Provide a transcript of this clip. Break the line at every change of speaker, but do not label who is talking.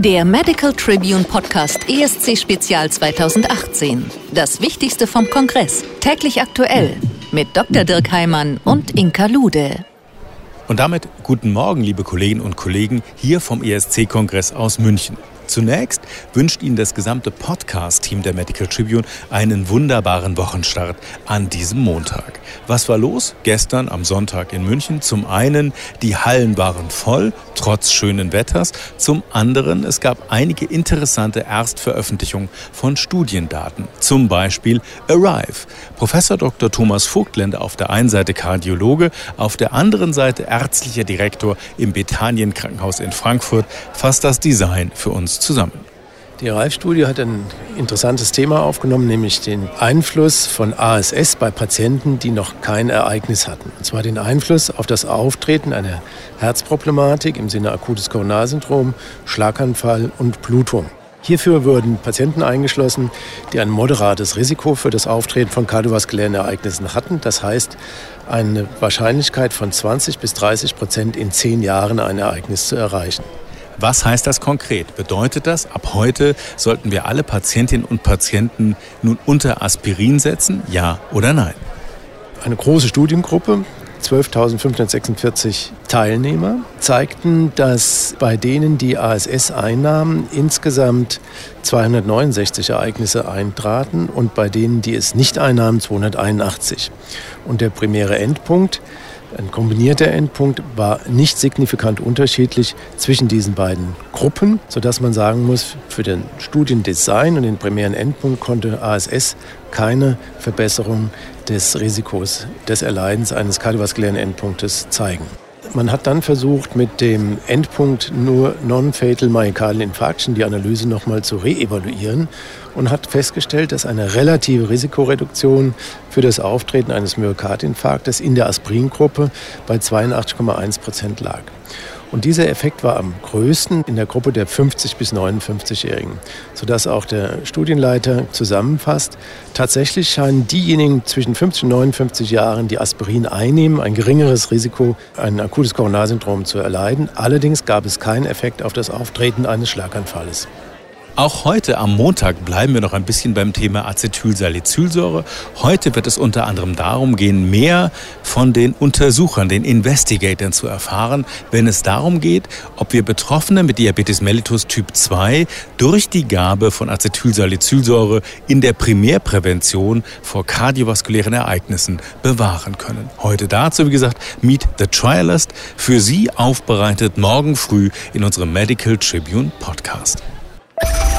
Der Medical Tribune Podcast ESC Spezial 2018. Das Wichtigste vom Kongress. Täglich aktuell. Mit Dr. Dirk Heimann und Inka Lude.
Und damit guten Morgen, liebe Kolleginnen und Kollegen, hier vom ESC-Kongress aus München. Zunächst wünscht Ihnen das gesamte Podcast-Team der Medical Tribune einen wunderbaren Wochenstart an diesem Montag. Was war los gestern am Sonntag in München? Zum einen, die Hallen waren voll, trotz schönen Wetters. Zum anderen, es gab einige interessante Erstveröffentlichungen von Studiendaten. Zum Beispiel Arrive. Professor Dr. Thomas Vogtländer auf der einen Seite Kardiologe, auf der anderen Seite ärztlicher Direktor im Bethanien Krankenhaus in Frankfurt fasst das Design für uns zusammen.
Die Reif-Studie hat ein interessantes Thema aufgenommen, nämlich den Einfluss von ASS bei Patienten, die noch kein Ereignis hatten. Und zwar den Einfluss auf das Auftreten einer Herzproblematik im Sinne akutes Koronarsyndrom, Schlaganfall und Blutung. Hierfür wurden Patienten eingeschlossen, die ein moderates Risiko für das Auftreten von kardiovaskulären Ereignissen hatten. Das heißt, eine Wahrscheinlichkeit von 20 bis 30 Prozent in zehn Jahren ein Ereignis zu erreichen.
Was heißt das konkret? Bedeutet das, ab heute sollten wir alle Patientinnen und Patienten nun unter Aspirin setzen? Ja oder nein?
Eine große Studiengruppe, 12.546 Teilnehmer, zeigten, dass bei denen, die ASS einnahmen, insgesamt 269 Ereignisse eintraten und bei denen, die es nicht einnahmen, 281. Und der primäre Endpunkt ein kombinierter Endpunkt war nicht signifikant unterschiedlich zwischen diesen beiden Gruppen, sodass man sagen muss, für den Studiendesign und den primären Endpunkt konnte ASS keine Verbesserung des Risikos des Erleidens eines kardiovaskulären Endpunktes zeigen. Man hat dann versucht, mit dem Endpunkt nur Non-Fatal Myokardal Infarction die Analyse nochmal zu reevaluieren und hat festgestellt, dass eine relative Risikoreduktion für das Auftreten eines Myokardinfarktes in der Aspiringruppe bei 82,1 Prozent lag. Und dieser Effekt war am größten in der Gruppe der 50 bis 59-Jährigen, sodass auch der Studienleiter zusammenfasst, tatsächlich scheinen diejenigen zwischen 50 und 59 Jahren, die Aspirin einnehmen, ein geringeres Risiko, ein akutes Koronarsyndrom zu erleiden. Allerdings gab es keinen Effekt auf das Auftreten eines Schlaganfalles.
Auch heute am Montag bleiben wir noch ein bisschen beim Thema Acetylsalicylsäure. Heute wird es unter anderem darum gehen, mehr von den Untersuchern, den Investigatoren zu erfahren, wenn es darum geht, ob wir Betroffene mit Diabetes mellitus Typ 2 durch die Gabe von Acetylsalicylsäure in der Primärprävention vor kardiovaskulären Ereignissen bewahren können. Heute dazu, wie gesagt, Meet the Trialist, für Sie aufbereitet morgen früh in unserem Medical Tribune Podcast. you